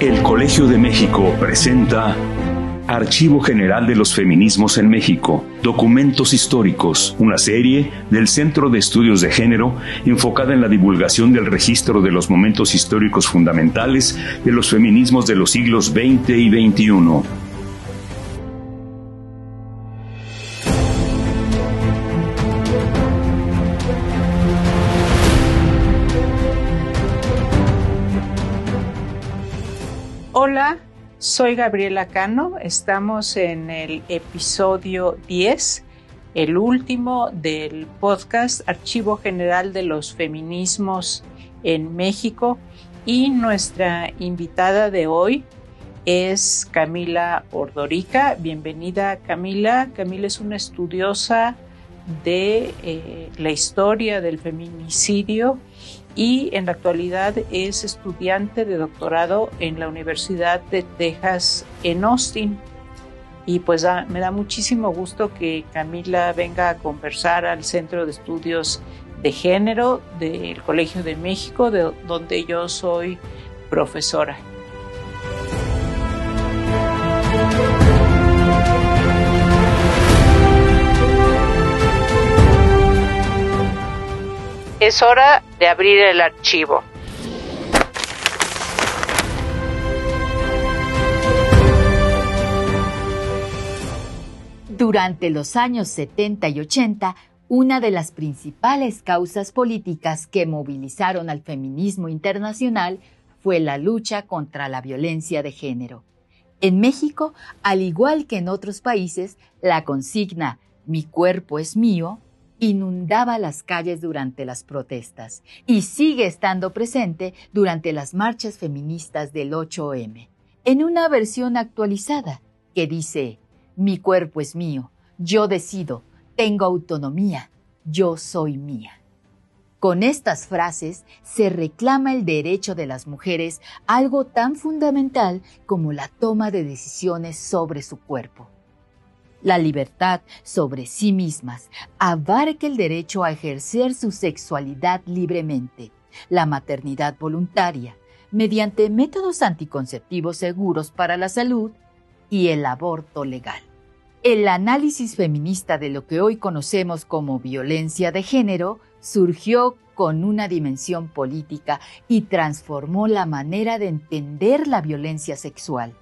El Colegio de México presenta Archivo General de los Feminismos en México, Documentos Históricos, una serie del Centro de Estudios de Género enfocada en la divulgación del registro de los momentos históricos fundamentales de los feminismos de los siglos XX y XXI. Soy Gabriela Cano. Estamos en el episodio 10, el último del podcast Archivo General de los Feminismos en México. Y nuestra invitada de hoy es Camila Ordorica. Bienvenida Camila. Camila es una estudiosa de eh, la historia del feminicidio y en la actualidad es estudiante de doctorado en la Universidad de Texas en Austin. Y pues me da muchísimo gusto que Camila venga a conversar al Centro de Estudios de Género del Colegio de México, de donde yo soy profesora. Es hora de abrir el archivo. Durante los años 70 y 80, una de las principales causas políticas que movilizaron al feminismo internacional fue la lucha contra la violencia de género. En México, al igual que en otros países, la consigna Mi cuerpo es mío inundaba las calles durante las protestas y sigue estando presente durante las marchas feministas del 8M, en una versión actualizada que dice, mi cuerpo es mío, yo decido, tengo autonomía, yo soy mía. Con estas frases se reclama el derecho de las mujeres algo tan fundamental como la toma de decisiones sobre su cuerpo la libertad sobre sí mismas, abarca el derecho a ejercer su sexualidad libremente, la maternidad voluntaria, mediante métodos anticonceptivos seguros para la salud y el aborto legal. El análisis feminista de lo que hoy conocemos como violencia de género surgió con una dimensión política y transformó la manera de entender la violencia sexual.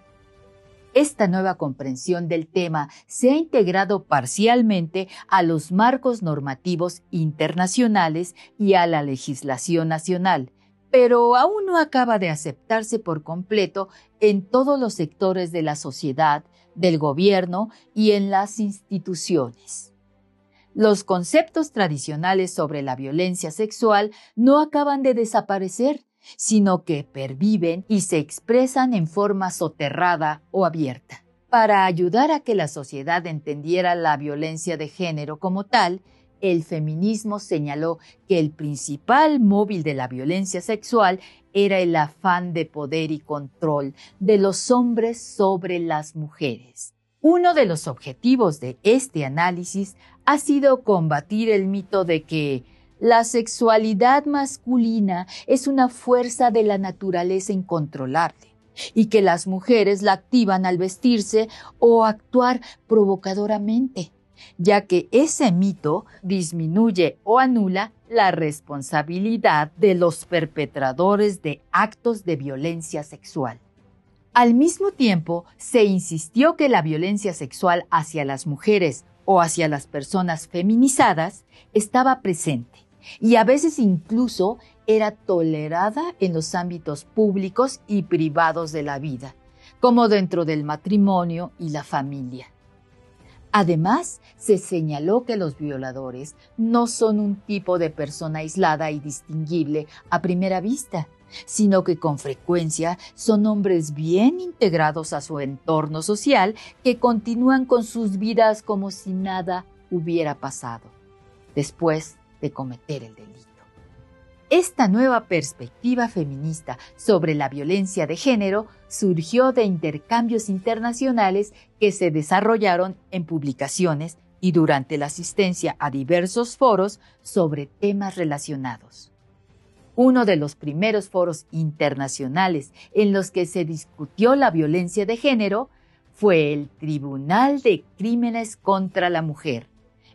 Esta nueva comprensión del tema se ha integrado parcialmente a los marcos normativos internacionales y a la legislación nacional, pero aún no acaba de aceptarse por completo en todos los sectores de la sociedad, del gobierno y en las instituciones. Los conceptos tradicionales sobre la violencia sexual no acaban de desaparecer, sino que perviven y se expresan en forma soterrada o abierta. Para ayudar a que la sociedad entendiera la violencia de género como tal, el feminismo señaló que el principal móvil de la violencia sexual era el afán de poder y control de los hombres sobre las mujeres. Uno de los objetivos de este análisis ha sido combatir el mito de que la sexualidad masculina es una fuerza de la naturaleza incontrolable y que las mujeres la activan al vestirse o actuar provocadoramente, ya que ese mito disminuye o anula la responsabilidad de los perpetradores de actos de violencia sexual. Al mismo tiempo, se insistió que la violencia sexual hacia las mujeres o hacia las personas feminizadas estaba presente y a veces incluso era tolerada en los ámbitos públicos y privados de la vida, como dentro del matrimonio y la familia. Además, se señaló que los violadores no son un tipo de persona aislada y distinguible a primera vista, sino que con frecuencia son hombres bien integrados a su entorno social que continúan con sus vidas como si nada hubiera pasado. Después de cometer el delito. Esta nueva perspectiva feminista sobre la violencia de género surgió de intercambios internacionales que se desarrollaron en publicaciones y durante la asistencia a diversos foros sobre temas relacionados. Uno de los primeros foros internacionales en los que se discutió la violencia de género fue el Tribunal de Crímenes contra la Mujer,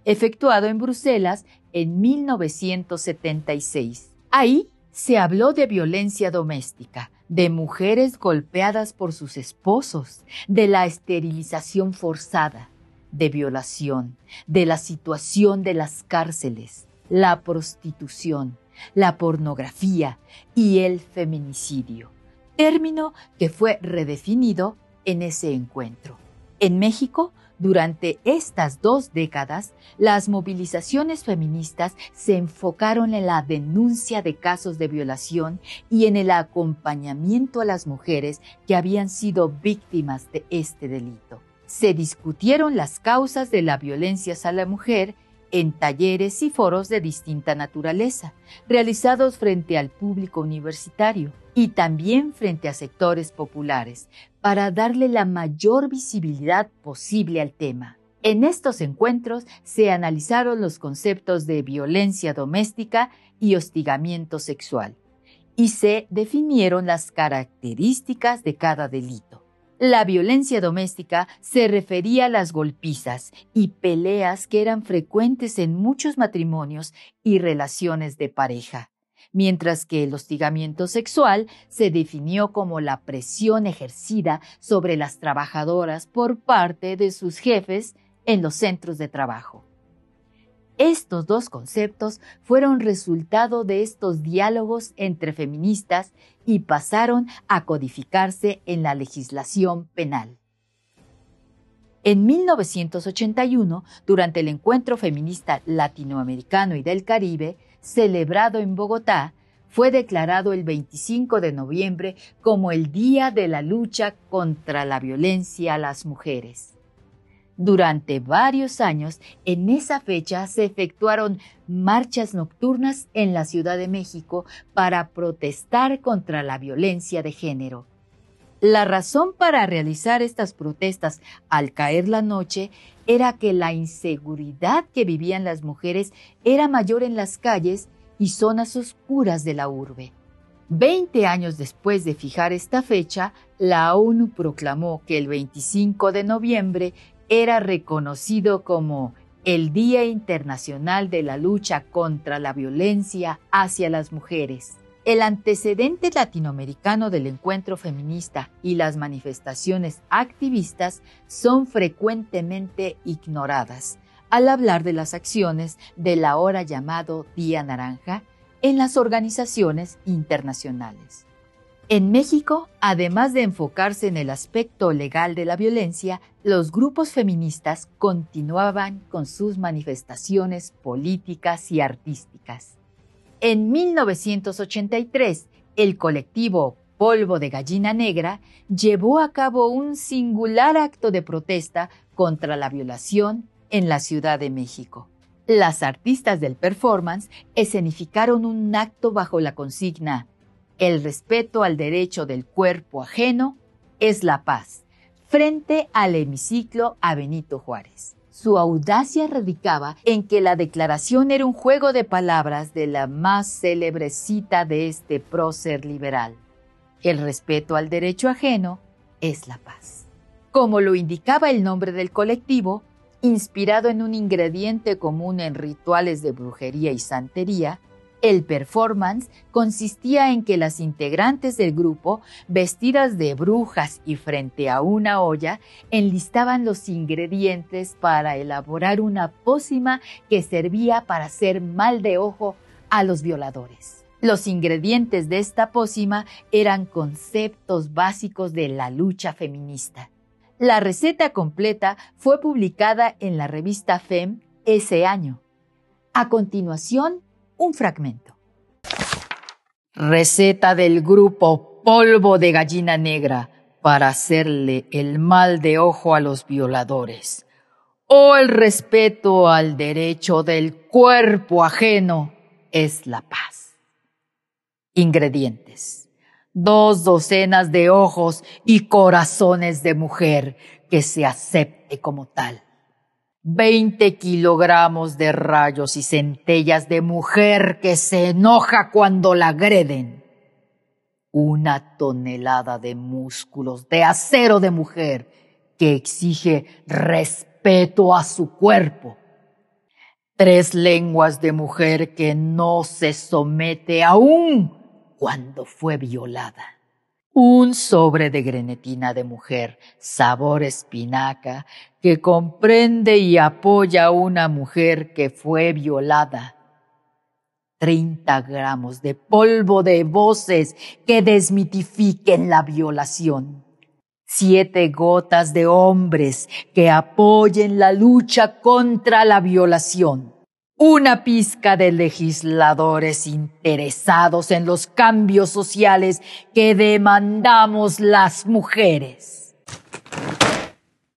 efectuado en Bruselas en 1976. Ahí se habló de violencia doméstica, de mujeres golpeadas por sus esposos, de la esterilización forzada, de violación, de la situación de las cárceles, la prostitución, la pornografía y el feminicidio, término que fue redefinido en ese encuentro. En México, durante estas dos décadas, las movilizaciones feministas se enfocaron en la denuncia de casos de violación y en el acompañamiento a las mujeres que habían sido víctimas de este delito. Se discutieron las causas de la violencia a la mujer en talleres y foros de distinta naturaleza, realizados frente al público universitario y también frente a sectores populares, para darle la mayor visibilidad posible al tema. En estos encuentros se analizaron los conceptos de violencia doméstica y hostigamiento sexual, y se definieron las características de cada delito. La violencia doméstica se refería a las golpizas y peleas que eran frecuentes en muchos matrimonios y relaciones de pareja, mientras que el hostigamiento sexual se definió como la presión ejercida sobre las trabajadoras por parte de sus jefes en los centros de trabajo. Estos dos conceptos fueron resultado de estos diálogos entre feministas y pasaron a codificarse en la legislación penal. En 1981, durante el Encuentro Feminista Latinoamericano y del Caribe, celebrado en Bogotá, fue declarado el 25 de noviembre como el Día de la Lucha contra la Violencia a las Mujeres. Durante varios años, en esa fecha se efectuaron marchas nocturnas en la Ciudad de México para protestar contra la violencia de género. La razón para realizar estas protestas al caer la noche era que la inseguridad que vivían las mujeres era mayor en las calles y zonas oscuras de la urbe. Veinte años después de fijar esta fecha, la ONU proclamó que el 25 de noviembre era reconocido como el Día Internacional de la Lucha contra la Violencia hacia las Mujeres. El antecedente latinoamericano del encuentro feminista y las manifestaciones activistas son frecuentemente ignoradas al hablar de las acciones del ahora llamado Día Naranja en las organizaciones internacionales. En México, además de enfocarse en el aspecto legal de la violencia, los grupos feministas continuaban con sus manifestaciones políticas y artísticas. En 1983, el colectivo Polvo de Gallina Negra llevó a cabo un singular acto de protesta contra la violación en la Ciudad de México. Las artistas del performance escenificaron un acto bajo la consigna el respeto al derecho del cuerpo ajeno es la paz, frente al hemiciclo a Benito Juárez. Su audacia radicaba en que la declaración era un juego de palabras de la más célebre cita de este prócer liberal. El respeto al derecho ajeno es la paz. Como lo indicaba el nombre del colectivo, inspirado en un ingrediente común en rituales de brujería y santería, el performance consistía en que las integrantes del grupo, vestidas de brujas y frente a una olla, enlistaban los ingredientes para elaborar una pócima que servía para hacer mal de ojo a los violadores. Los ingredientes de esta pócima eran conceptos básicos de la lucha feminista. La receta completa fue publicada en la revista FEM ese año. A continuación, un fragmento. Receta del grupo Polvo de Gallina Negra para hacerle el mal de ojo a los violadores. O el respeto al derecho del cuerpo ajeno es la paz. Ingredientes. Dos docenas de ojos y corazones de mujer que se acepte como tal 20 kilogramos de rayos y centellas de mujer que se enoja cuando la agreden. Una tonelada de músculos de acero de mujer que exige respeto a su cuerpo. Tres lenguas de mujer que no se somete aún cuando fue violada un sobre de grenetina de mujer, sabor espinaca, que comprende y apoya a una mujer que fue violada. 30 gramos de polvo de voces que desmitifiquen la violación. Siete gotas de hombres que apoyen la lucha contra la violación una pizca de legisladores interesados en los cambios sociales que demandamos las mujeres.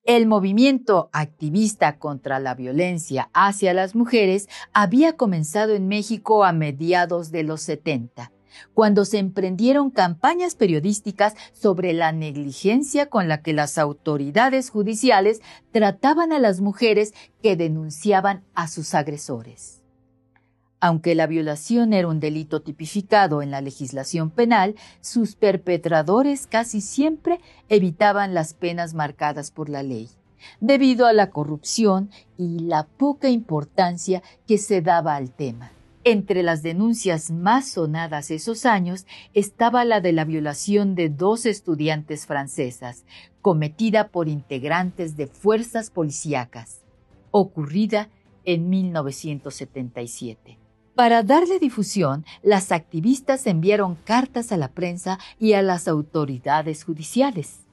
El movimiento activista contra la violencia hacia las mujeres había comenzado en México a mediados de los 70 cuando se emprendieron campañas periodísticas sobre la negligencia con la que las autoridades judiciales trataban a las mujeres que denunciaban a sus agresores. Aunque la violación era un delito tipificado en la legislación penal, sus perpetradores casi siempre evitaban las penas marcadas por la ley, debido a la corrupción y la poca importancia que se daba al tema. Entre las denuncias más sonadas esos años estaba la de la violación de dos estudiantes francesas, cometida por integrantes de fuerzas policíacas, ocurrida en 1977. Para darle difusión, las activistas enviaron cartas a la prensa y a las autoridades judiciales.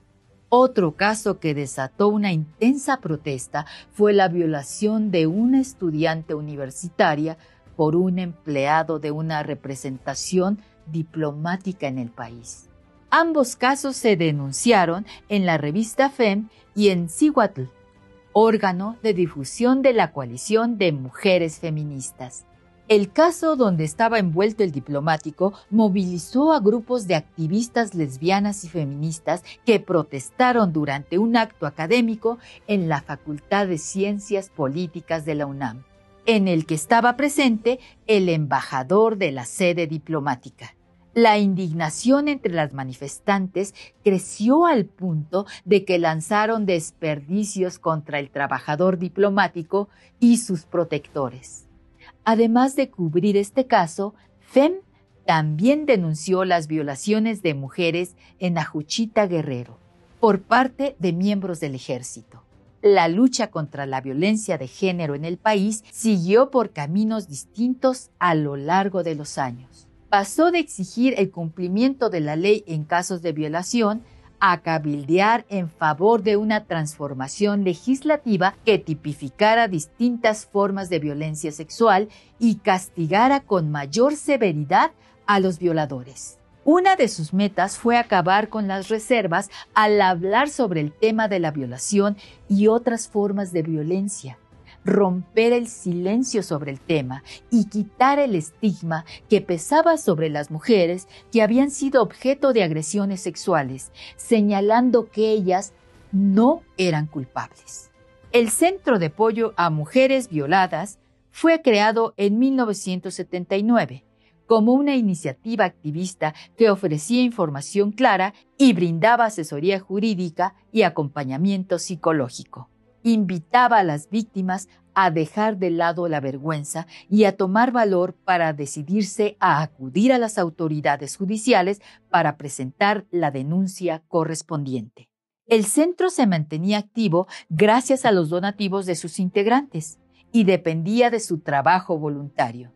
Otro caso que desató una intensa protesta fue la violación de una estudiante universitaria por un empleado de una representación diplomática en el país. Ambos casos se denunciaron en la revista FEM y en Cihuatl, órgano de difusión de la coalición de mujeres feministas. El caso donde estaba envuelto el diplomático movilizó a grupos de activistas lesbianas y feministas que protestaron durante un acto académico en la Facultad de Ciencias Políticas de la UNAM en el que estaba presente el embajador de la sede diplomática. La indignación entre las manifestantes creció al punto de que lanzaron desperdicios contra el trabajador diplomático y sus protectores. Además de cubrir este caso, FEM también denunció las violaciones de mujeres en Ajuchita Guerrero por parte de miembros del ejército la lucha contra la violencia de género en el país siguió por caminos distintos a lo largo de los años. Pasó de exigir el cumplimiento de la ley en casos de violación a cabildear en favor de una transformación legislativa que tipificara distintas formas de violencia sexual y castigara con mayor severidad a los violadores. Una de sus metas fue acabar con las reservas al hablar sobre el tema de la violación y otras formas de violencia, romper el silencio sobre el tema y quitar el estigma que pesaba sobre las mujeres que habían sido objeto de agresiones sexuales, señalando que ellas no eran culpables. El Centro de Apoyo a Mujeres Violadas fue creado en 1979 como una iniciativa activista que ofrecía información clara y brindaba asesoría jurídica y acompañamiento psicológico. Invitaba a las víctimas a dejar de lado la vergüenza y a tomar valor para decidirse a acudir a las autoridades judiciales para presentar la denuncia correspondiente. El centro se mantenía activo gracias a los donativos de sus integrantes y dependía de su trabajo voluntario.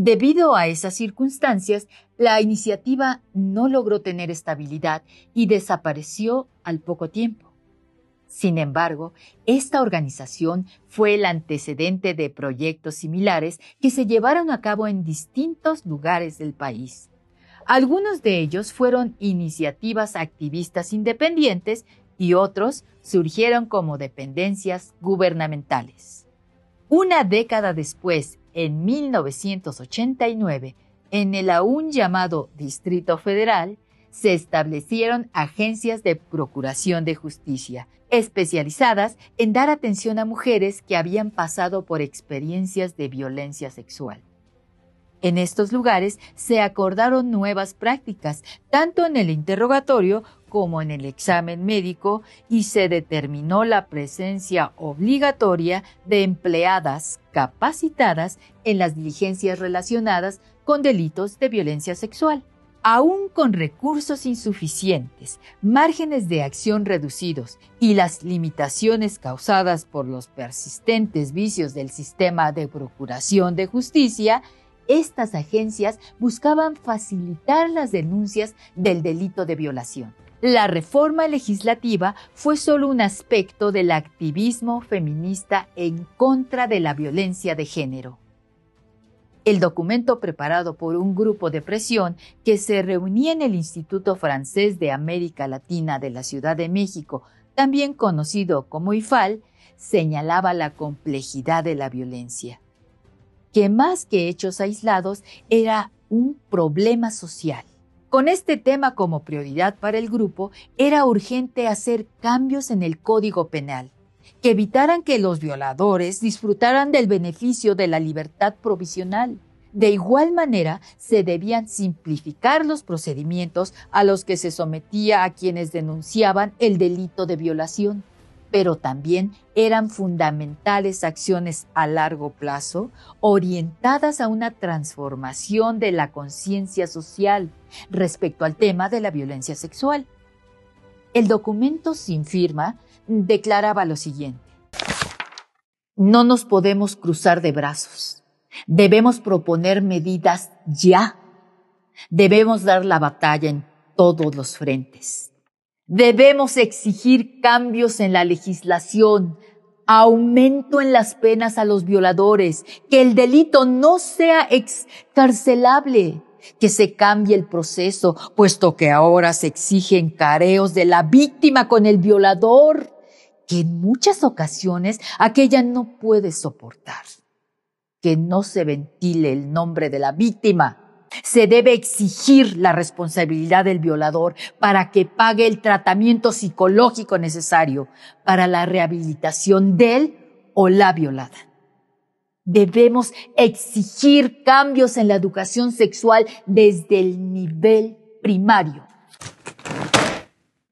Debido a esas circunstancias, la iniciativa no logró tener estabilidad y desapareció al poco tiempo. Sin embargo, esta organización fue el antecedente de proyectos similares que se llevaron a cabo en distintos lugares del país. Algunos de ellos fueron iniciativas activistas independientes y otros surgieron como dependencias gubernamentales. Una década después, en 1989, en el aún llamado Distrito Federal, se establecieron agencias de procuración de justicia, especializadas en dar atención a mujeres que habían pasado por experiencias de violencia sexual. En estos lugares se acordaron nuevas prácticas, tanto en el interrogatorio como en el examen médico, y se determinó la presencia obligatoria de empleadas capacitadas en las diligencias relacionadas con delitos de violencia sexual. Aún con recursos insuficientes, márgenes de acción reducidos y las limitaciones causadas por los persistentes vicios del sistema de procuración de justicia, estas agencias buscaban facilitar las denuncias del delito de violación. La reforma legislativa fue solo un aspecto del activismo feminista en contra de la violencia de género. El documento preparado por un grupo de presión que se reunía en el Instituto Francés de América Latina de la Ciudad de México, también conocido como IFAL, señalaba la complejidad de la violencia que más que hechos aislados era un problema social. Con este tema como prioridad para el grupo, era urgente hacer cambios en el Código Penal, que evitaran que los violadores disfrutaran del beneficio de la libertad provisional. De igual manera, se debían simplificar los procedimientos a los que se sometía a quienes denunciaban el delito de violación pero también eran fundamentales acciones a largo plazo orientadas a una transformación de la conciencia social respecto al tema de la violencia sexual. El documento sin firma declaraba lo siguiente. No nos podemos cruzar de brazos. Debemos proponer medidas ya. Debemos dar la batalla en todos los frentes. Debemos exigir cambios en la legislación, aumento en las penas a los violadores, que el delito no sea excarcelable, que se cambie el proceso, puesto que ahora se exigen careos de la víctima con el violador, que en muchas ocasiones aquella no puede soportar. Que no se ventile el nombre de la víctima se debe exigir la responsabilidad del violador para que pague el tratamiento psicológico necesario para la rehabilitación de él o la violada. Debemos exigir cambios en la educación sexual desde el nivel primario.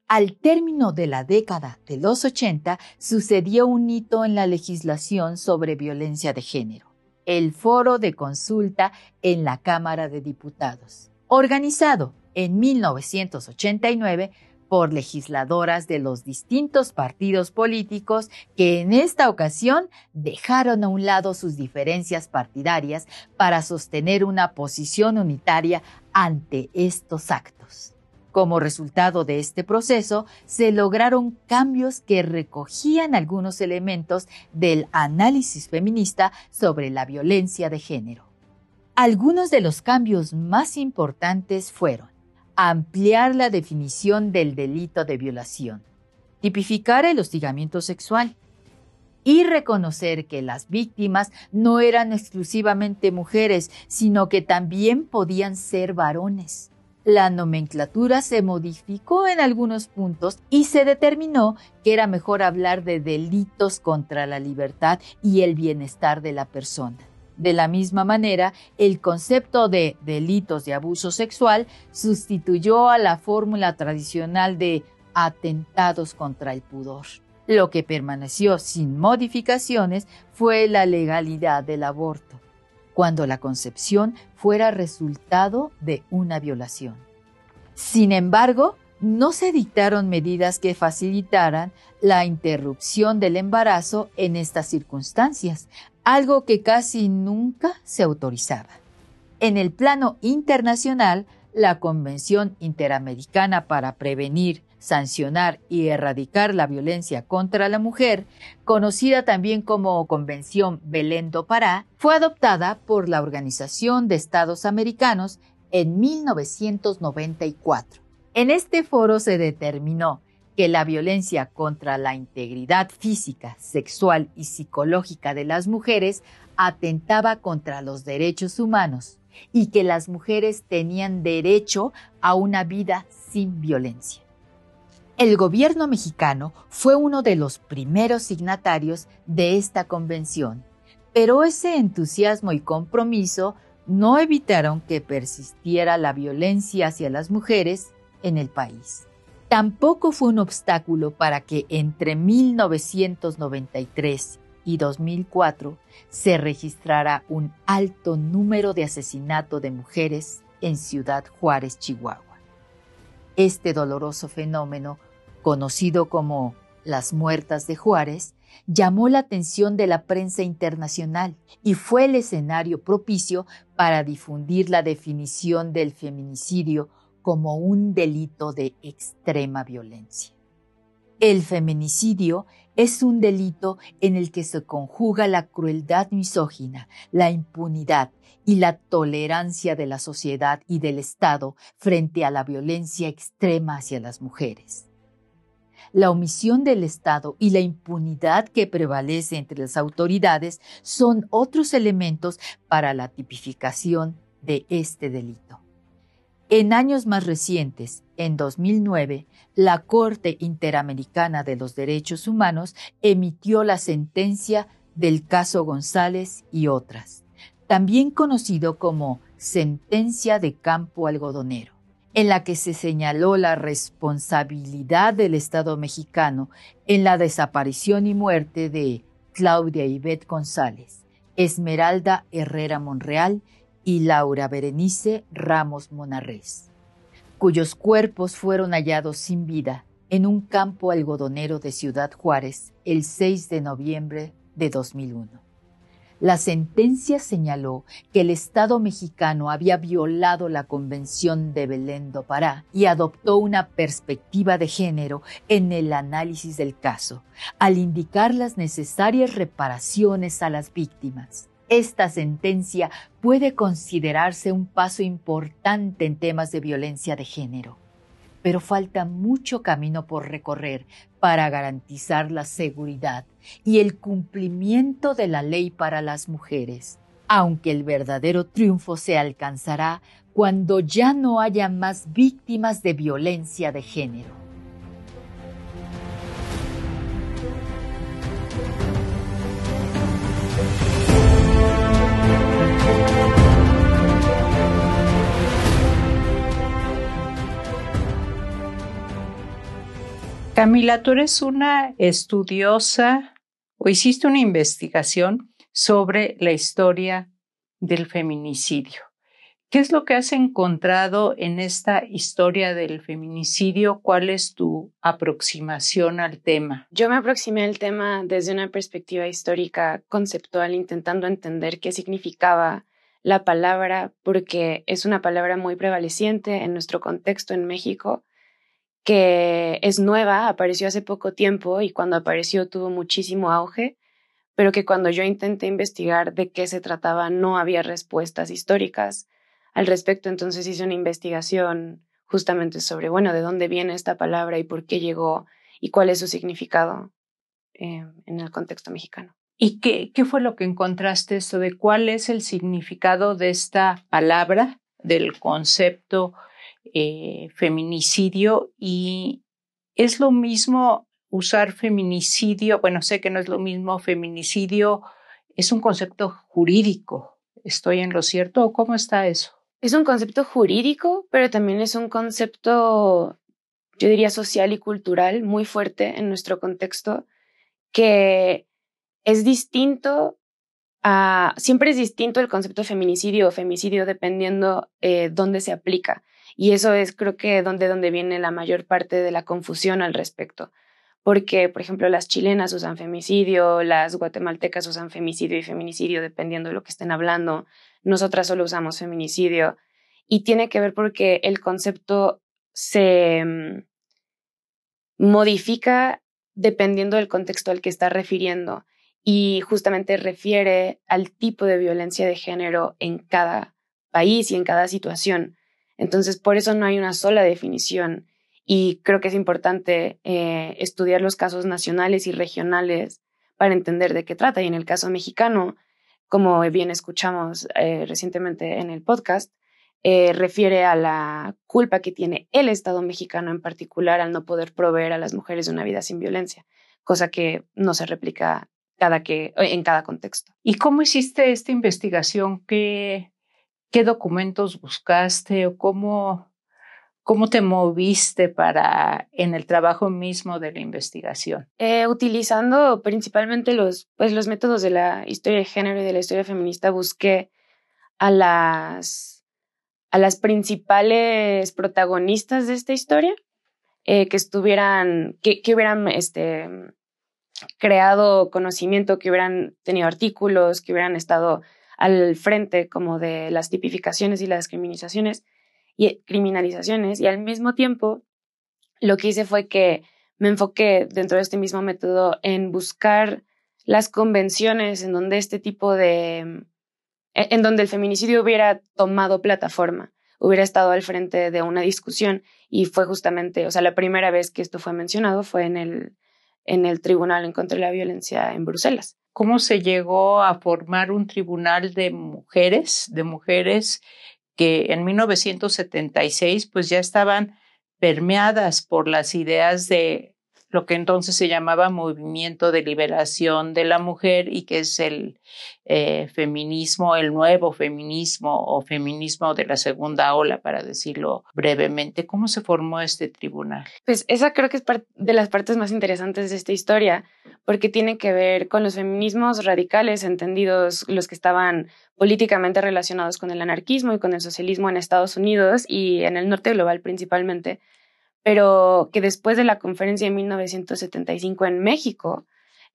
Al término de la década de los 80 sucedió un hito en la legislación sobre violencia de género el foro de consulta en la Cámara de Diputados, organizado en 1989 por legisladoras de los distintos partidos políticos que en esta ocasión dejaron a un lado sus diferencias partidarias para sostener una posición unitaria ante estos actos. Como resultado de este proceso, se lograron cambios que recogían algunos elementos del análisis feminista sobre la violencia de género. Algunos de los cambios más importantes fueron ampliar la definición del delito de violación, tipificar el hostigamiento sexual y reconocer que las víctimas no eran exclusivamente mujeres, sino que también podían ser varones la nomenclatura se modificó en algunos puntos y se determinó que era mejor hablar de delitos contra la libertad y el bienestar de la persona. De la misma manera, el concepto de delitos de abuso sexual sustituyó a la fórmula tradicional de atentados contra el pudor. Lo que permaneció sin modificaciones fue la legalidad del aborto cuando la concepción fuera resultado de una violación. Sin embargo, no se dictaron medidas que facilitaran la interrupción del embarazo en estas circunstancias, algo que casi nunca se autorizaba. En el plano internacional, la Convención Interamericana para Prevenir, sancionar y erradicar la violencia contra la mujer, conocida también como Convención Belén do Pará, fue adoptada por la Organización de Estados Americanos en 1994. En este foro se determinó que la violencia contra la integridad física, sexual y psicológica de las mujeres atentaba contra los derechos humanos y que las mujeres tenían derecho a una vida sin violencia. El gobierno mexicano fue uno de los primeros signatarios de esta convención, pero ese entusiasmo y compromiso no evitaron que persistiera la violencia hacia las mujeres en el país. Tampoco fue un obstáculo para que entre 1993 y 2004 se registrara un alto número de asesinato de mujeres en Ciudad Juárez, Chihuahua. Este doloroso fenómeno, conocido como las muertas de Juárez, llamó la atención de la prensa internacional y fue el escenario propicio para difundir la definición del feminicidio como un delito de extrema violencia. El feminicidio es un delito en el que se conjuga la crueldad misógina, la impunidad y la tolerancia de la sociedad y del Estado frente a la violencia extrema hacia las mujeres. La omisión del Estado y la impunidad que prevalece entre las autoridades son otros elementos para la tipificación de este delito. En años más recientes, en 2009, la Corte Interamericana de los Derechos Humanos emitió la sentencia del caso González y otras, también conocido como sentencia de campo algodonero, en la que se señaló la responsabilidad del Estado mexicano en la desaparición y muerte de Claudia Ivette González, Esmeralda Herrera Monreal y Laura Berenice Ramos Monarrés, cuyos cuerpos fueron hallados sin vida en un campo algodonero de Ciudad Juárez el 6 de noviembre de 2001. La sentencia señaló que el Estado mexicano había violado la Convención de Belén do Pará y adoptó una perspectiva de género en el análisis del caso, al indicar las necesarias reparaciones a las víctimas. Esta sentencia puede considerarse un paso importante en temas de violencia de género, pero falta mucho camino por recorrer para garantizar la seguridad y el cumplimiento de la ley para las mujeres, aunque el verdadero triunfo se alcanzará cuando ya no haya más víctimas de violencia de género. Camila, tú eres una estudiosa o hiciste una investigación sobre la historia del feminicidio. ¿Qué es lo que has encontrado en esta historia del feminicidio? ¿Cuál es tu aproximación al tema? Yo me aproximé al tema desde una perspectiva histórica conceptual, intentando entender qué significaba la palabra, porque es una palabra muy prevaleciente en nuestro contexto en México que es nueva, apareció hace poco tiempo y cuando apareció tuvo muchísimo auge, pero que cuando yo intenté investigar de qué se trataba no había respuestas históricas al respecto, entonces hice una investigación justamente sobre, bueno, de dónde viene esta palabra y por qué llegó y cuál es su significado eh, en el contexto mexicano. ¿Y qué, qué fue lo que encontraste eso de cuál es el significado de esta palabra, del concepto eh, feminicidio y es lo mismo usar feminicidio, bueno, sé que no es lo mismo, feminicidio es un concepto jurídico. ¿Estoy en lo cierto o cómo está eso? Es un concepto jurídico, pero también es un concepto, yo diría, social y cultural muy fuerte en nuestro contexto, que es distinto a, siempre es distinto el concepto de feminicidio o femicidio dependiendo eh, dónde se aplica. Y eso es, creo que, donde, donde viene la mayor parte de la confusión al respecto. Porque, por ejemplo, las chilenas usan femicidio, las guatemaltecas usan femicidio y feminicidio, dependiendo de lo que estén hablando. Nosotras solo usamos feminicidio. Y tiene que ver porque el concepto se mm, modifica dependiendo del contexto al que está refiriendo y justamente refiere al tipo de violencia de género en cada país y en cada situación. Entonces, por eso no hay una sola definición y creo que es importante eh, estudiar los casos nacionales y regionales para entender de qué trata. Y en el caso mexicano, como bien escuchamos eh, recientemente en el podcast, eh, refiere a la culpa que tiene el Estado mexicano en particular al no poder proveer a las mujeres de una vida sin violencia, cosa que no se replica cada que, en cada contexto. ¿Y cómo hiciste esta investigación? ¿Qué, qué documentos buscaste o cómo, cómo te moviste para en el trabajo mismo de la investigación? Eh, utilizando principalmente los, pues, los métodos de la historia de género y de la historia feminista, busqué a las, a las principales protagonistas de esta historia eh, que estuvieran, que, que hubieran este, creado conocimiento, que hubieran tenido artículos, que hubieran estado al frente como de las tipificaciones y las criminalizaciones y criminalizaciones y al mismo tiempo lo que hice fue que me enfoqué dentro de este mismo método en buscar las convenciones en donde este tipo de en donde el feminicidio hubiera tomado plataforma, hubiera estado al frente de una discusión y fue justamente, o sea, la primera vez que esto fue mencionado fue en el en el Tribunal en contra de la Violencia en Bruselas. ¿Cómo se llegó a formar un tribunal de mujeres, de mujeres que en 1976 pues ya estaban permeadas por las ideas de lo que entonces se llamaba Movimiento de Liberación de la Mujer y que es el eh, feminismo, el nuevo feminismo o feminismo de la segunda ola, para decirlo brevemente. ¿Cómo se formó este tribunal? Pues esa creo que es de las partes más interesantes de esta historia, porque tiene que ver con los feminismos radicales, entendidos los que estaban políticamente relacionados con el anarquismo y con el socialismo en Estados Unidos y en el norte global principalmente pero que después de la conferencia de 1975 en México,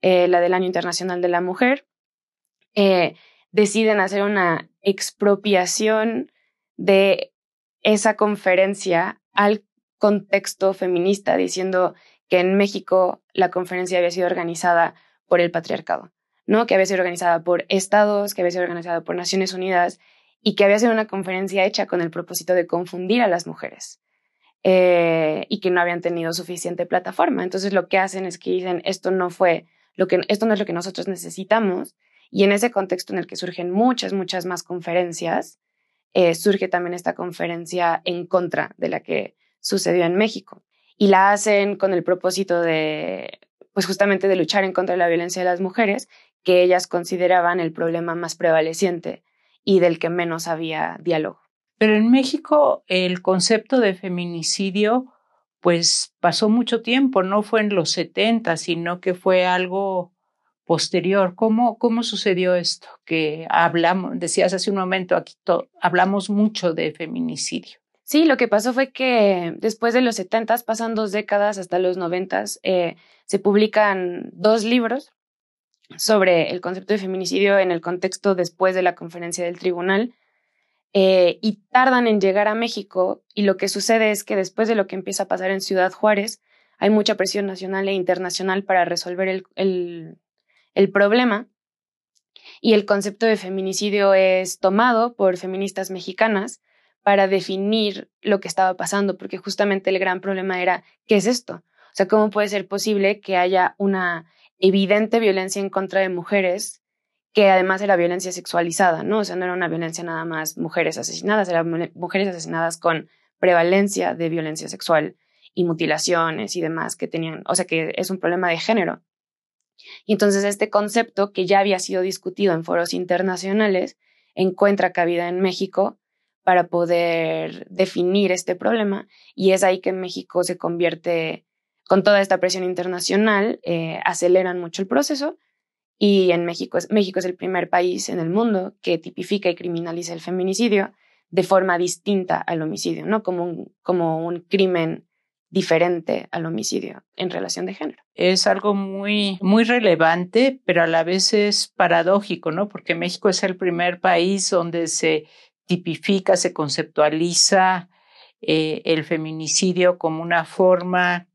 eh, la del Año Internacional de la Mujer, eh, deciden hacer una expropiación de esa conferencia al contexto feminista, diciendo que en México la conferencia había sido organizada por el patriarcado, ¿no? Que había sido organizada por estados, que había sido organizada por Naciones Unidas y que había sido una conferencia hecha con el propósito de confundir a las mujeres. Eh, y que no habían tenido suficiente plataforma. Entonces lo que hacen es que dicen, esto no fue lo que, esto no es lo que nosotros necesitamos. Y en ese contexto en el que surgen muchas, muchas más conferencias, eh, surge también esta conferencia en contra de la que sucedió en México. Y la hacen con el propósito de, pues justamente de luchar en contra de la violencia de las mujeres, que ellas consideraban el problema más prevaleciente y del que menos había diálogo. Pero en México el concepto de feminicidio pues pasó mucho tiempo, no fue en los 70, sino que fue algo posterior. ¿Cómo, cómo sucedió esto? Que hablamos, decías hace un momento, aquí hablamos mucho de feminicidio. Sí, lo que pasó fue que después de los 70, pasan dos décadas hasta los 90, eh, se publican dos libros sobre el concepto de feminicidio en el contexto después de la conferencia del tribunal eh, y tardan en llegar a México y lo que sucede es que después de lo que empieza a pasar en Ciudad Juárez, hay mucha presión nacional e internacional para resolver el, el, el problema y el concepto de feminicidio es tomado por feministas mexicanas para definir lo que estaba pasando, porque justamente el gran problema era, ¿qué es esto? O sea, ¿cómo puede ser posible que haya una evidente violencia en contra de mujeres que además era violencia sexualizada, ¿no? O sea, no era una violencia nada más mujeres asesinadas, eran mujeres asesinadas con prevalencia de violencia sexual y mutilaciones y demás que tenían, o sea, que es un problema de género. Y entonces este concepto que ya había sido discutido en foros internacionales encuentra cabida en México para poder definir este problema y es ahí que México se convierte, con toda esta presión internacional, eh, aceleran mucho el proceso y en México, México es el primer país en el mundo que tipifica y criminaliza el feminicidio de forma distinta al homicidio, ¿no? Como un, como un crimen diferente al homicidio en relación de género. Es algo muy, muy relevante, pero a la vez es paradójico, ¿no? Porque México es el primer país donde se tipifica, se conceptualiza eh, el feminicidio como una forma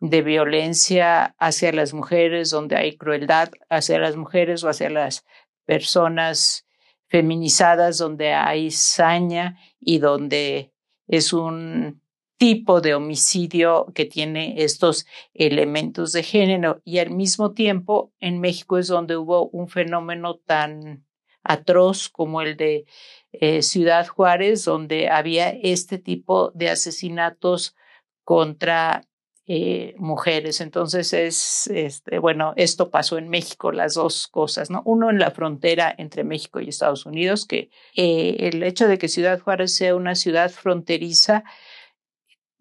de violencia hacia las mujeres, donde hay crueldad hacia las mujeres o hacia las personas feminizadas, donde hay saña y donde es un tipo de homicidio que tiene estos elementos de género. Y al mismo tiempo en México es donde hubo un fenómeno tan atroz como el de eh, Ciudad Juárez, donde había este tipo de asesinatos contra eh, mujeres. Entonces es, este, bueno, esto pasó en México, las dos cosas, ¿no? Uno en la frontera entre México y Estados Unidos, que eh, el hecho de que Ciudad Juárez sea una ciudad fronteriza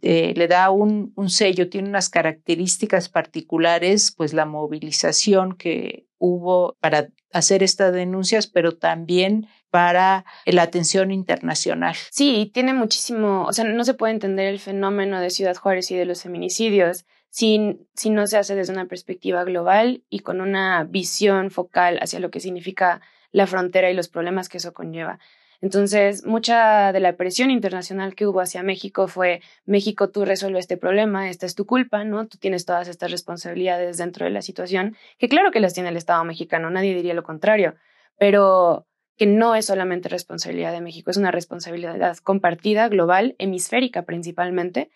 eh, le da un, un, sello, tiene unas características particulares, pues la movilización que hubo para hacer estas denuncias, pero también para la atención internacional. Sí, tiene muchísimo, o sea, no se puede entender el fenómeno de Ciudad Juárez y de los feminicidios si, si no se hace desde una perspectiva global y con una visión focal hacia lo que significa la frontera y los problemas que eso conlleva. Entonces, mucha de la presión internacional que hubo hacia México fue, México, tú resuelve este problema, esta es tu culpa, ¿no? Tú tienes todas estas responsabilidades dentro de la situación, que claro que las tiene el Estado mexicano, nadie diría lo contrario, pero que no es solamente responsabilidad de México, es una responsabilidad compartida, global, hemisférica principalmente,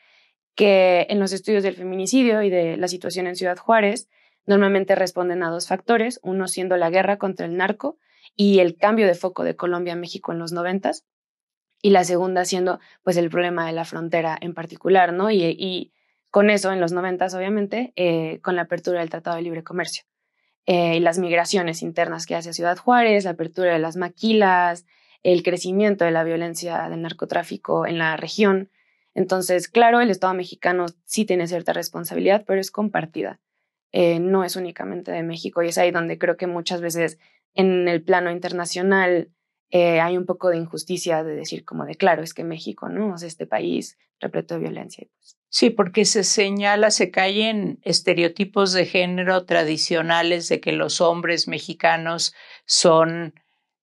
que en los estudios del feminicidio y de la situación en Ciudad Juárez normalmente responden a dos factores, uno siendo la guerra contra el narco y el cambio de foco de Colombia a México en los noventas, y la segunda siendo pues el problema de la frontera en particular, ¿no? Y, con eso en los noventas, obviamente, eh, con la apertura del Tratado de Libre Comercio. Eh, y las migraciones internas que hace Ciudad Juárez, la apertura de las maquilas, el crecimiento de la violencia del narcotráfico en la región. Entonces, claro, el Estado mexicano sí tiene cierta responsabilidad, pero es compartida. Eh, no es únicamente de México y es ahí donde creo que muchas veces en el plano internacional eh, hay un poco de injusticia de decir como de claro, es que México, ¿no? Es este país repleto de violencia. Pues sí, porque se señala, se caen estereotipos de género tradicionales de que los hombres mexicanos son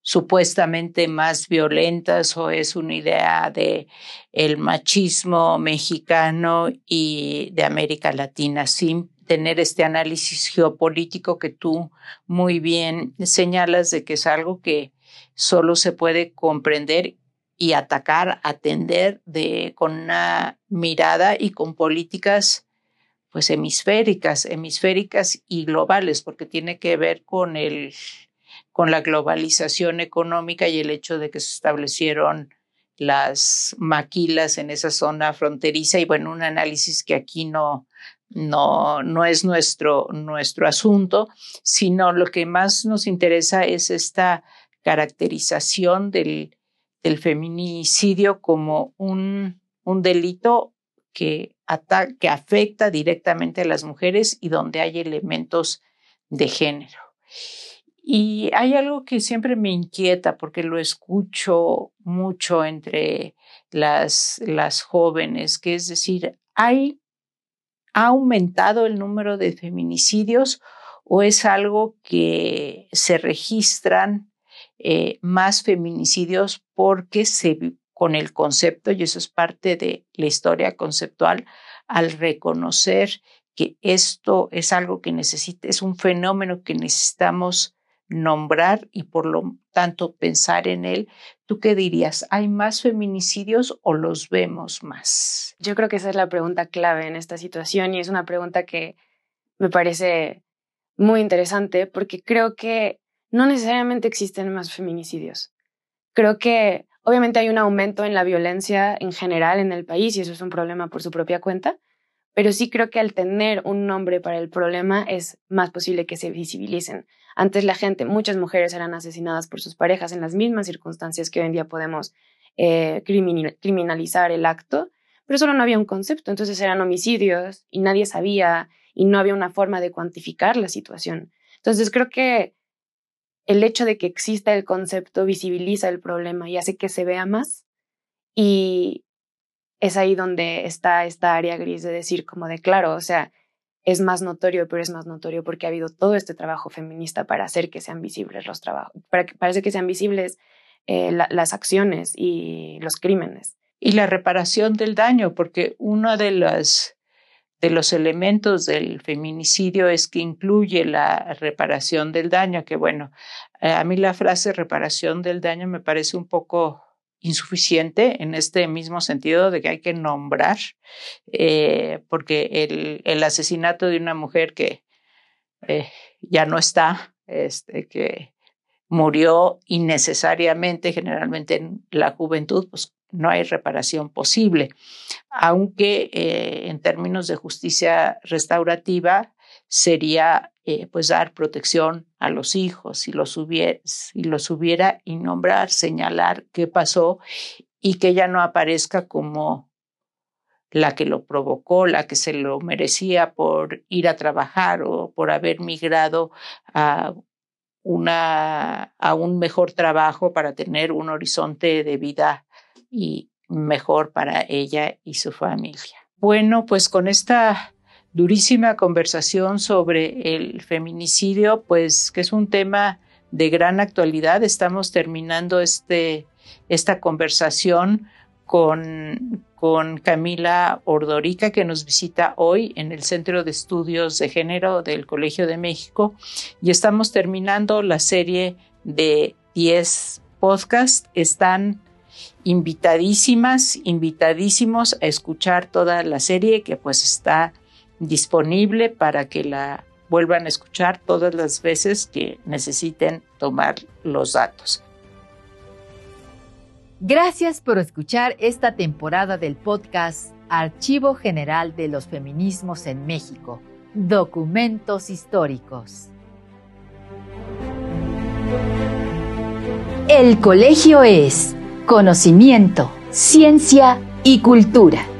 supuestamente más violentas o es una idea de el machismo mexicano y de América Latina sin tener este análisis geopolítico que tú muy bien señalas de que es algo que solo se puede comprender y atacar, atender de, con una mirada y con políticas pues hemisféricas, hemisféricas y globales, porque tiene que ver con el con la globalización económica y el hecho de que se establecieron las maquilas en esa zona fronteriza. Y bueno, un análisis que aquí no, no, no es nuestro, nuestro asunto, sino lo que más nos interesa es esta caracterización del, del feminicidio como un, un delito que, que afecta directamente a las mujeres y donde hay elementos de género. Y hay algo que siempre me inquieta porque lo escucho mucho entre las, las jóvenes, que es decir, hay, ha aumentado el número de feminicidios o es algo que se registran eh, más feminicidios porque se, con el concepto, y eso es parte de la historia conceptual, al reconocer que esto es algo que necesita, es un fenómeno que necesitamos nombrar y por lo tanto pensar en él, ¿tú qué dirías? ¿Hay más feminicidios o los vemos más? Yo creo que esa es la pregunta clave en esta situación y es una pregunta que me parece muy interesante porque creo que no necesariamente existen más feminicidios. Creo que obviamente hay un aumento en la violencia en general en el país y eso es un problema por su propia cuenta, pero sí creo que al tener un nombre para el problema es más posible que se visibilicen. Antes la gente, muchas mujeres eran asesinadas por sus parejas en las mismas circunstancias que hoy en día podemos eh, criminalizar el acto, pero solo no había un concepto, entonces eran homicidios y nadie sabía y no había una forma de cuantificar la situación. Entonces creo que el hecho de que exista el concepto visibiliza el problema y hace que se vea más. Y es ahí donde está esta área gris de decir como de claro, o sea, es más notorio, pero es más notorio porque ha habido todo este trabajo feminista para hacer que sean visibles los trabajos, para, que, que sean visibles eh, las acciones y los crímenes. Y la reparación del daño, porque uno de las de los elementos del feminicidio es que incluye la reparación del daño, que bueno, eh, a mí la frase reparación del daño me parece un poco insuficiente en este mismo sentido de que hay que nombrar, eh, porque el, asesinato de una mujer que eh, ya no está, este, que murió innecesariamente, generalmente en la juventud, pues no hay reparación posible, aunque eh, en términos de justicia restaurativa sería eh, pues dar protección a los hijos si los, hubiera, los y nombrar, señalar qué pasó y que ella no aparezca como la que lo provocó, la que se lo merecía por ir a trabajar o por haber migrado a un mejor trabajo para tener un horizonte de vida y mejor para ella y su familia. Bueno, pues con esta durísima conversación sobre el feminicidio, pues que es un tema de gran actualidad, estamos terminando este, esta conversación con, con Camila Ordorica, que nos visita hoy en el Centro de Estudios de Género del Colegio de México. Y estamos terminando la serie de 10 podcasts. Están invitadísimas, invitadísimos a escuchar toda la serie que pues está disponible para que la vuelvan a escuchar todas las veces que necesiten tomar los datos. Gracias por escuchar esta temporada del podcast Archivo General de los Feminismos en México, Documentos Históricos. El colegio es conocimiento, ciencia y cultura.